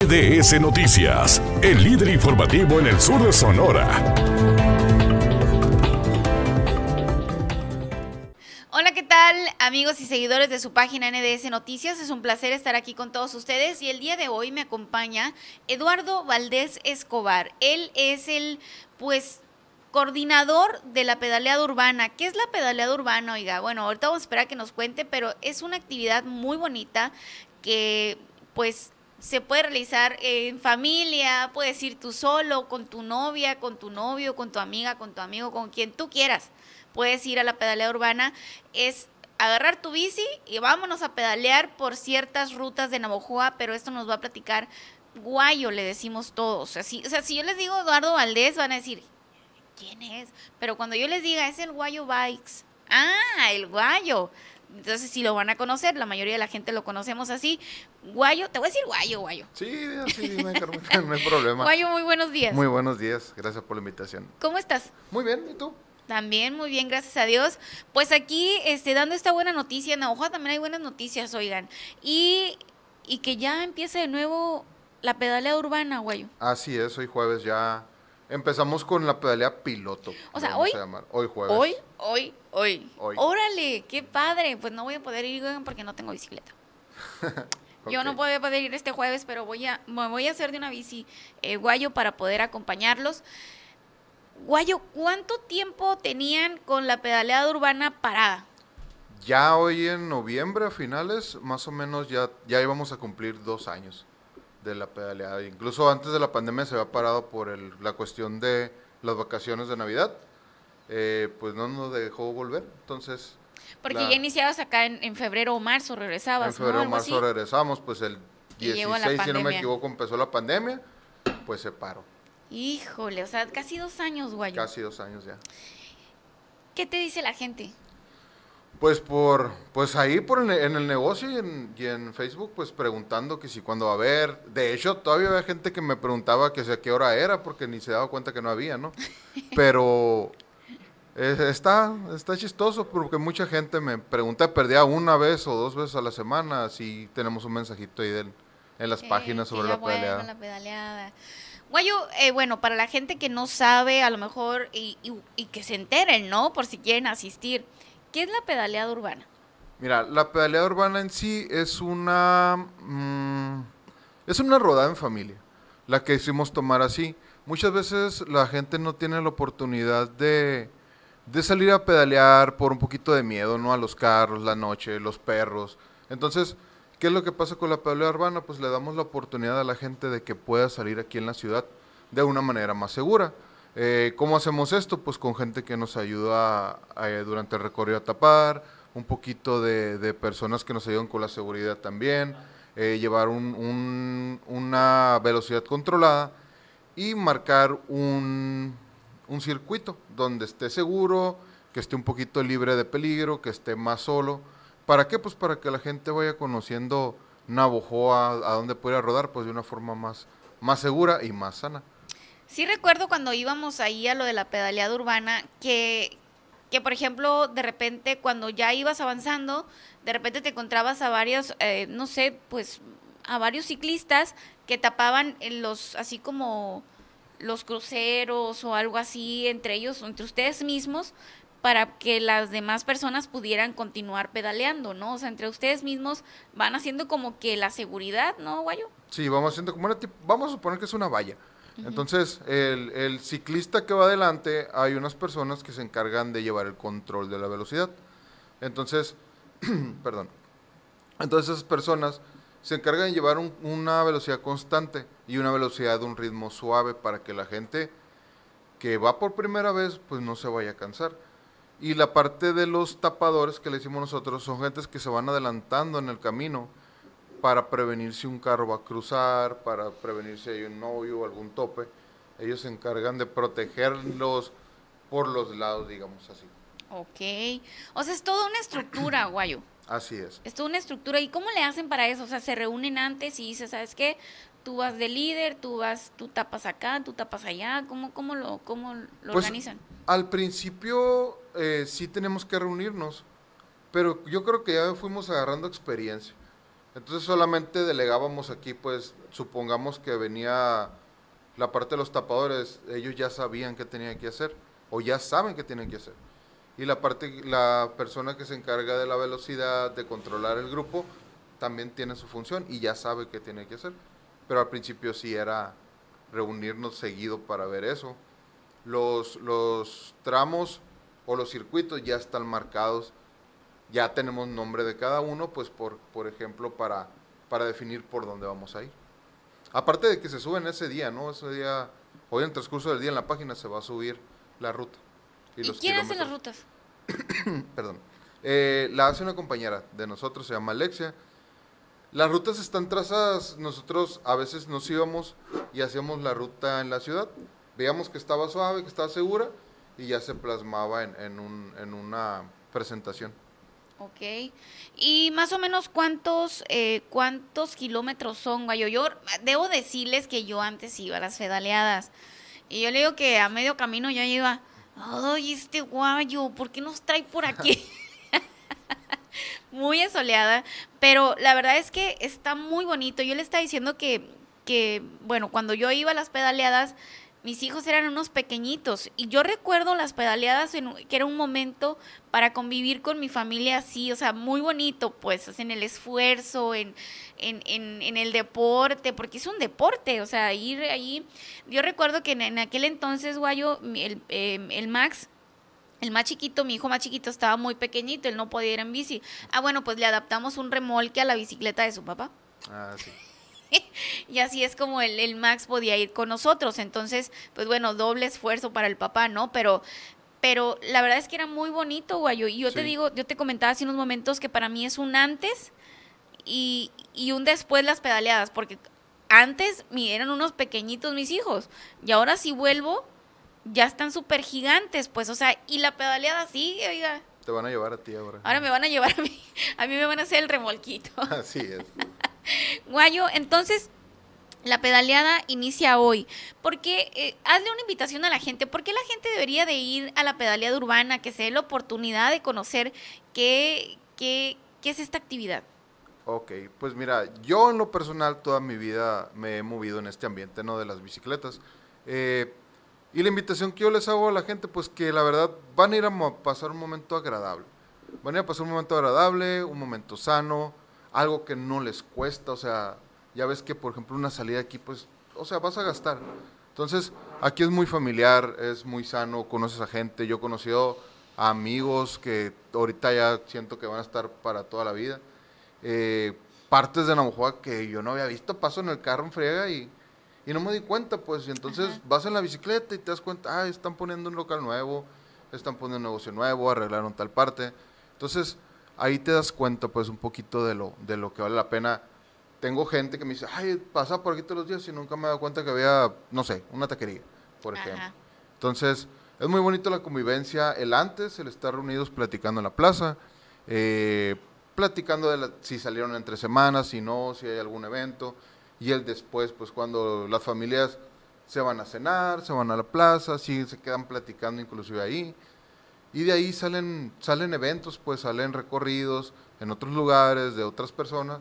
NDS Noticias, el líder informativo en el sur de Sonora. Hola, ¿qué tal amigos y seguidores de su página NDS Noticias? Es un placer estar aquí con todos ustedes y el día de hoy me acompaña Eduardo Valdés Escobar. Él es el, pues, coordinador de la pedaleada urbana. ¿Qué es la pedaleada urbana? Oiga, bueno, ahorita vamos a esperar a que nos cuente, pero es una actividad muy bonita que, pues, se puede realizar en familia, puedes ir tú solo, con tu novia, con tu novio, con tu amiga, con tu amigo, con quien tú quieras. Puedes ir a la pedalea urbana. Es agarrar tu bici y vámonos a pedalear por ciertas rutas de Navojoa, pero esto nos va a platicar Guayo, le decimos todos. Si, o sea, si yo les digo Eduardo Valdés, van a decir, ¿quién es? Pero cuando yo les diga, es el Guayo Bikes. Ah, el Guayo. Entonces, si lo van a conocer, la mayoría de la gente lo conocemos así. Guayo, te voy a decir Guayo, Guayo. Sí, sí, no hay, no hay problema. Guayo, muy buenos días. Muy buenos días, gracias por la invitación. ¿Cómo estás? Muy bien, ¿y tú? También muy bien, gracias a Dios. Pues aquí, este, dando esta buena noticia, en Navajo también hay buenas noticias, oigan. Y, y que ya empiece de nuevo la pedalea urbana, Guayo. Así es, hoy jueves ya empezamos con la pedalea piloto. O sea, hoy. a. Hoy jueves. Hoy, hoy, hoy. Hoy. Órale, qué padre. Pues no voy a poder ir porque no tengo bicicleta. Yo no Ok. puedo poder ir este jueves, pero voy a, me voy a hacer de una bici eh, Guayo para poder acompañarlos. Guayo, ¿cuánto tiempo tenían con la pedaleada urbana parada? Ya hoy en noviembre, a finales, más o menos ya, ya íbamos a cumplir dos años de la pedaleada. Incluso antes de la pandemia se había parado por el- la cuestión de las vacaciones de Navidad. Eh, pues no nos dejó volver. Entonces, Porque La- ya iniciabas acá en, en febrero o marzo, regresabas, en febrero o marzo así. regresamos. Pues el Y llegó la 16, si no me equivoco, empezó la pandemia. Pues se paró. Híjole, o sea, casi dos años, Guayo. Casi dos años ya. ¿Qué te dice la gente? Pues por, pues ahí por el- en el negocio y en, y en Facebook, pues preguntando que si cuándo va a haber. De hecho, todavía había gente que me preguntaba que si a qué hora era, porque ni se daba cuenta que no había, ¿no? Pero eh, está, está chistoso porque mucha gente me pregunta, perdía una vez o dos veces a la semana, así tenemos un mensajito ahí del- en las páginas sobre la pedaleada. la pedaleada. Guayo, eh, bueno, para la gente que no sabe, a lo mejor, y, y- y que se enteren, ¿no? Por si quieren asistir. ¿Qué es la pedaleada urbana? Mira, la pedaleada urbana en sí es una mm, es una rodada en familia, la que hicimos tomar así. Muchas veces la gente no tiene la oportunidad de, de salir a pedalear por un poquito de miedo, ¿no? A los carros, la noche, los perros. Entonces, ¿qué es lo que pasa con la pedaleada urbana? Pues le damos la oportunidad a la gente de que pueda salir aquí en la ciudad de una manera más segura. Eh, ¿Cómo hacemos esto? Pues con gente que nos ayuda eh, durante el recorrido a tapar, un poquito de, personas que nos ayudan con la seguridad también, eh, llevar un- un- una velocidad controlada y marcar un, un circuito donde esté seguro, que esté un poquito libre de peligro, que esté más solo. ¿Para qué? Pues para que la gente vaya conociendo Navojoa, a dónde puede rodar, pues de una forma más segura y más sana. Sí recuerdo cuando íbamos ahí a lo de la pedaleada urbana, que, que por ejemplo, de repente cuando ya ibas avanzando, de repente te encontrabas a varios, eh, no sé, pues a varios ciclistas que tapaban los, así como los cruceros o algo así entre ellos, entre ustedes mismos, para que las demás personas pudieran continuar pedaleando, ¿no? O sea, entre ustedes mismos van haciendo como que la seguridad, ¿no, Guayo? Sí, vamos haciendo como una vamos a suponer que es una valla. Entonces, el, ciclista que va adelante, hay unas personas que se encargan de llevar el control de la velocidad. Entonces, perdón. Entonces esas personas se encargan de llevar un- una velocidad constante y una velocidad de un ritmo suave para que la gente que va por primera vez, pues no se vaya a cansar. Y la parte de los tapadores que le hicimos nosotros son gentes que se van adelantando en el camino para prevenir si un carro va a cruzar, para prevenir si hay un novio o algún tope. Ellos se encargan de protegerlos por los lados, digamos así. Ok. O sea, es toda una estructura, Guayo. Así es. Es toda una estructura. ¿Y cómo le hacen para eso? O sea, se reúnen antes y dices, ¿sabes qué? Tú vas de líder, tú vas, tú tapas acá, tú tapas allá. ¿Cómo, cómo lo, cómo lo Pues, organizan? Al principio eh, sí tenemos que reunirnos, pero yo creo que ya fuimos agarrando experiencia. Entonces solamente delegábamos aquí, pues supongamos que venía la parte de los tapadores, ellos ya sabían qué tenían que hacer o ya saben qué tienen que hacer. Y la parte, la persona que se encarga de la velocidad, de controlar el grupo, también tiene su función y ya sabe qué tiene que hacer. Pero al principio sí era reunirnos seguido para ver eso. Los, los tramos o los circuitos ya están marcados, ya tenemos nombre de cada uno, pues por, por ejemplo, para, para definir por dónde vamos a ir. Aparte de que se suben ese día, ¿no? Ese día, hoy en el transcurso del día en la página se va a subir la ruta. ¿Y, quién hace las rutas? Perdón. Eh, la hace una compañera de nosotros, se llama Alexia. Las rutas están trazadas, nosotros a veces nos íbamos y hacíamos la ruta en la ciudad. Veíamos que estaba suave, que estaba segura y ya se plasmaba en, en, un, en una presentación. Ok. ¿Y más o menos cuántos, eh, cuántos kilómetros son, Guayo? Yo debo decirles que yo antes iba a las pedaleadas. Y yo le digo que a medio camino ya iba, ay, este guayo, ¿por qué nos trae por aquí? muy asoleada, pero la verdad es que está muy bonito. Yo le estaba diciendo que, que, bueno, cuando yo iba a las pedaleadas, mis hijos eran unos pequeñitos y yo recuerdo las pedaleadas en, que era un momento para convivir con mi familia así, o sea, muy bonito, pues, en el esfuerzo, en, en, en, el deporte, porque es un deporte, o sea, ir ahí. Yo recuerdo que en, aquel entonces, Guayo, el, em, el Max, el más chiquito, mi hijo más chiquito estaba muy pequeñito, él no podía ir en bici. Ah, bueno, pues le adaptamos un remolque a la bicicleta de su papá. Ah, sí. y así es como el, el, Max podía ir con nosotros. Entonces, pues bueno, doble esfuerzo para el papá, ¿no? Pero, pero la verdad es que era muy bonito, Guayo. Y yo te digo, yo te comentaba hace unos momentos que para mí es un antes y, y un después las pedaleadas, porque antes eran unos pequeñitos mis hijos. Y ahora si vuelvo, ya están súper gigantes, pues, o sea, y la pedaleada sigue, oiga. Te van a llevar a ti ahora. Ahora me van a llevar a mí. A mí me van a hacer el remolquito. Así es. Guayo, entonces la pedaleada inicia hoy. Porque eh, hazle una invitación a la gente. ¿Por qué la gente debería de ir a la pedaleada urbana? Que se dé la oportunidad de conocer qué, qué, qué es esta actividad. Ok, pues mira, yo en lo personal toda mi vida me he movido en este ambiente, ¿no? De las bicicletas. Eh, y la invitación que yo les hago a la gente, pues que la verdad van a ir a pasar un momento agradable. Van a ir a pasar un momento agradable, un momento sano, algo que no les cuesta, o sea, ya ves que por ejemplo una salida aquí, pues, o sea, vas a gastar. Entonces, aquí es muy familiar, es muy sano, conoces a gente, yo he conocido a amigos que ahorita ya siento que van a estar para toda la vida. Eh, partes de Navajoa que yo no había visto, paso en el carro en friega y, y no me di cuenta, pues, y entonces vas en la bicicleta y te das cuenta, ah, están poniendo un local nuevo, están poniendo un negocio nuevo, arreglaron tal parte. Entonces, ahí te das cuenta pues un poquito de lo, de lo que vale la pena. Tengo gente que me dice, ay, pasa por aquí todos los días y nunca me he dado cuenta que había, no sé, una taquería, por ejemplo. Entonces, es muy bonito la convivencia, el antes, el estar reunidos platicando en la plaza, eh, platicando de si salieron entre semanas, si no, si hay algún evento, y el después, pues cuando las familias se van a cenar, se van a la plaza, si se quedan platicando inclusive ahí. Y de ahí salen, salen eventos, pues salen recorridos en otros lugares de otras personas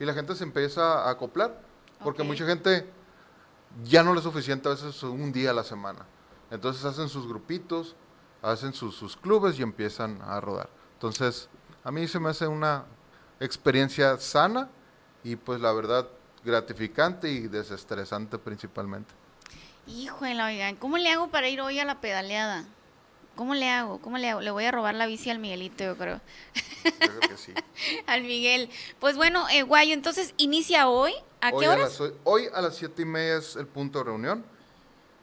y la gente se empieza a acoplar, porque mucha gente ya no le es suficiente a veces un día a la semana. Entonces hacen sus grupitos, hacen sus, sus clubes y empiezan a rodar. Entonces, a mí se me hace una experiencia sana y pues la verdad gratificante y desestresante principalmente. Híjole, oigan, ¿cómo le hago para ir hoy a la pedaleada? ¿Cómo le hago? ¿Cómo le hago? Le voy a robar la bici al Miguelito, yo creo. creo que sí. al Miguel. Pues bueno, eh, Guayo, entonces inicia hoy. ¿A qué hora? hoy a las siete y media es el punto de reunión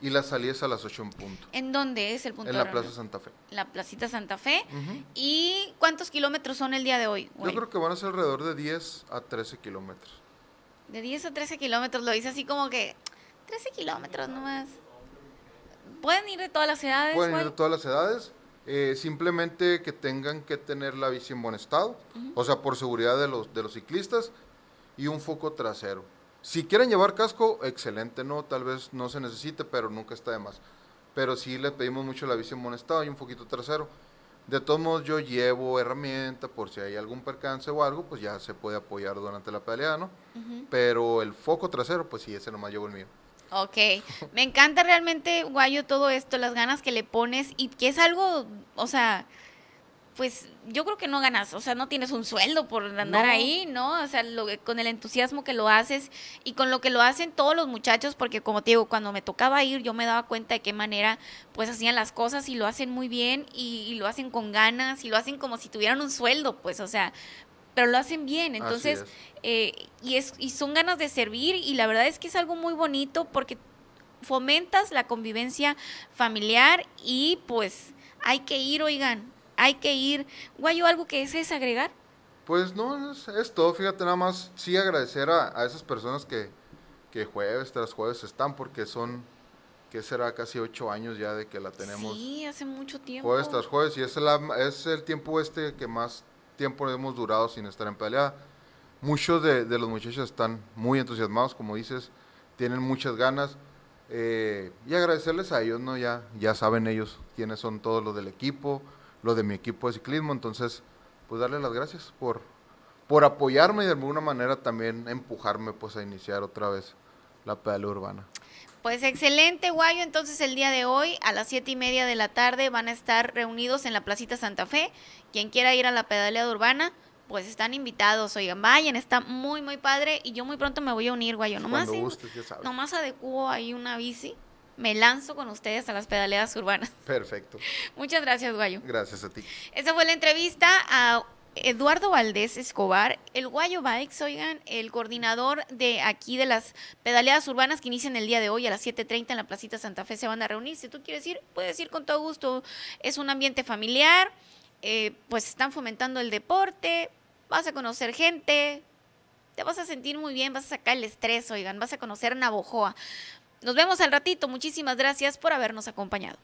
y la salida es a las ocho en punto. ¿En dónde es el punto de reunión? En la Plaza Santa Fe. La Placita Santa Fe. ¿Y cuántos kilómetros son el día de hoy? Yo creo que van a ser alrededor de 10 a 13 kilómetros. De 10 a 13 kilómetros, lo dice así como que 13 kilómetros nomás. ¿Pueden ir de todas las edades? Pueden ir de todas las edades. Eh, simplemente que tengan que tener la bici en buen estado, o sea, por seguridad de los, de los ciclistas, y un foco trasero. Si quieren llevar casco, excelente, ¿no? Tal vez no se necesite, pero nunca está de más. Pero sí le pedimos mucho la bici en buen estado y un foquito trasero. De todos modos, yo llevo herramienta por si hay algún percance o algo, pues ya se puede apoyar durante la pelea, ¿no? Pero el foco trasero, pues sí, ese nomás llevo el mío. Ok, me encanta realmente, Guayo, todo esto, las ganas que le pones y que es algo, o sea, pues yo creo que no ganas, o sea, no tienes un sueldo por andar No. ahí, ¿no? O sea, lo- con el entusiasmo que lo haces y con lo que lo hacen todos los muchachos, porque como te digo, cuando me tocaba ir, yo me daba cuenta de qué manera pues hacían las cosas y lo hacen muy bien y, y lo hacen con ganas y lo hacen como si tuvieran un sueldo, pues, o sea, pero lo hacen bien, entonces, es. eh, y, es, y son ganas de servir y la verdad es que es algo muy bonito porque fomentas la convivencia familiar y pues hay que ir, oigan, hay que ir. Guayo, ¿algo que desees agregar? Pues no, es, es todo, fíjate, nada más sí agradecer a, a esas personas que, que jueves tras jueves están, porque son, que será casi ocho años ya de que la tenemos Sí, hace mucho tiempo. jueves tras jueves, y es, la, es el tiempo este que más tiempo hemos durado sin estar en pelea. Muchos de, los muchachos están muy entusiasmados, como dices, tienen muchas ganas, eh, y agradecerles a ellos, ¿no? Ya, ya saben ellos quiénes son todos los del equipo, los de mi equipo de ciclismo, entonces, pues darles las gracias por, por apoyarme y de alguna manera también empujarme pues a iniciar otra vez la pedalea urbana. Pues excelente, Guayo. Entonces el día de hoy a las siete y media de la tarde van a estar reunidos en la Placita Santa Fe. Quien quiera ir a la pedaleada urbana, pues están invitados. Oigan, vayan, está muy, muy padre. Y yo muy pronto me voy a unir, Guayo. Nomás, Cuando gustes, ya sabes. nomás adecuo ahí una bici. Me lanzo con ustedes a las pedaleadas urbanas. Perfecto. Muchas gracias, Guayo. Gracias a ti. Esa fue la entrevista a Eduardo Valdés Escobar, el Guayo Bikes, oigan, el coordinador de aquí de las pedaleadas urbanas que inician el día de hoy a las 7.30 en la Placita Santa Fe se van a reunir. Si tú quieres ir, puedes ir con todo gusto. Es un ambiente familiar, eh, pues están fomentando el deporte, vas a conocer gente, te vas a sentir muy bien, vas a sacar el estrés, oigan, vas a conocer Navojoa. Nos vemos al ratito. Muchísimas gracias por habernos acompañado.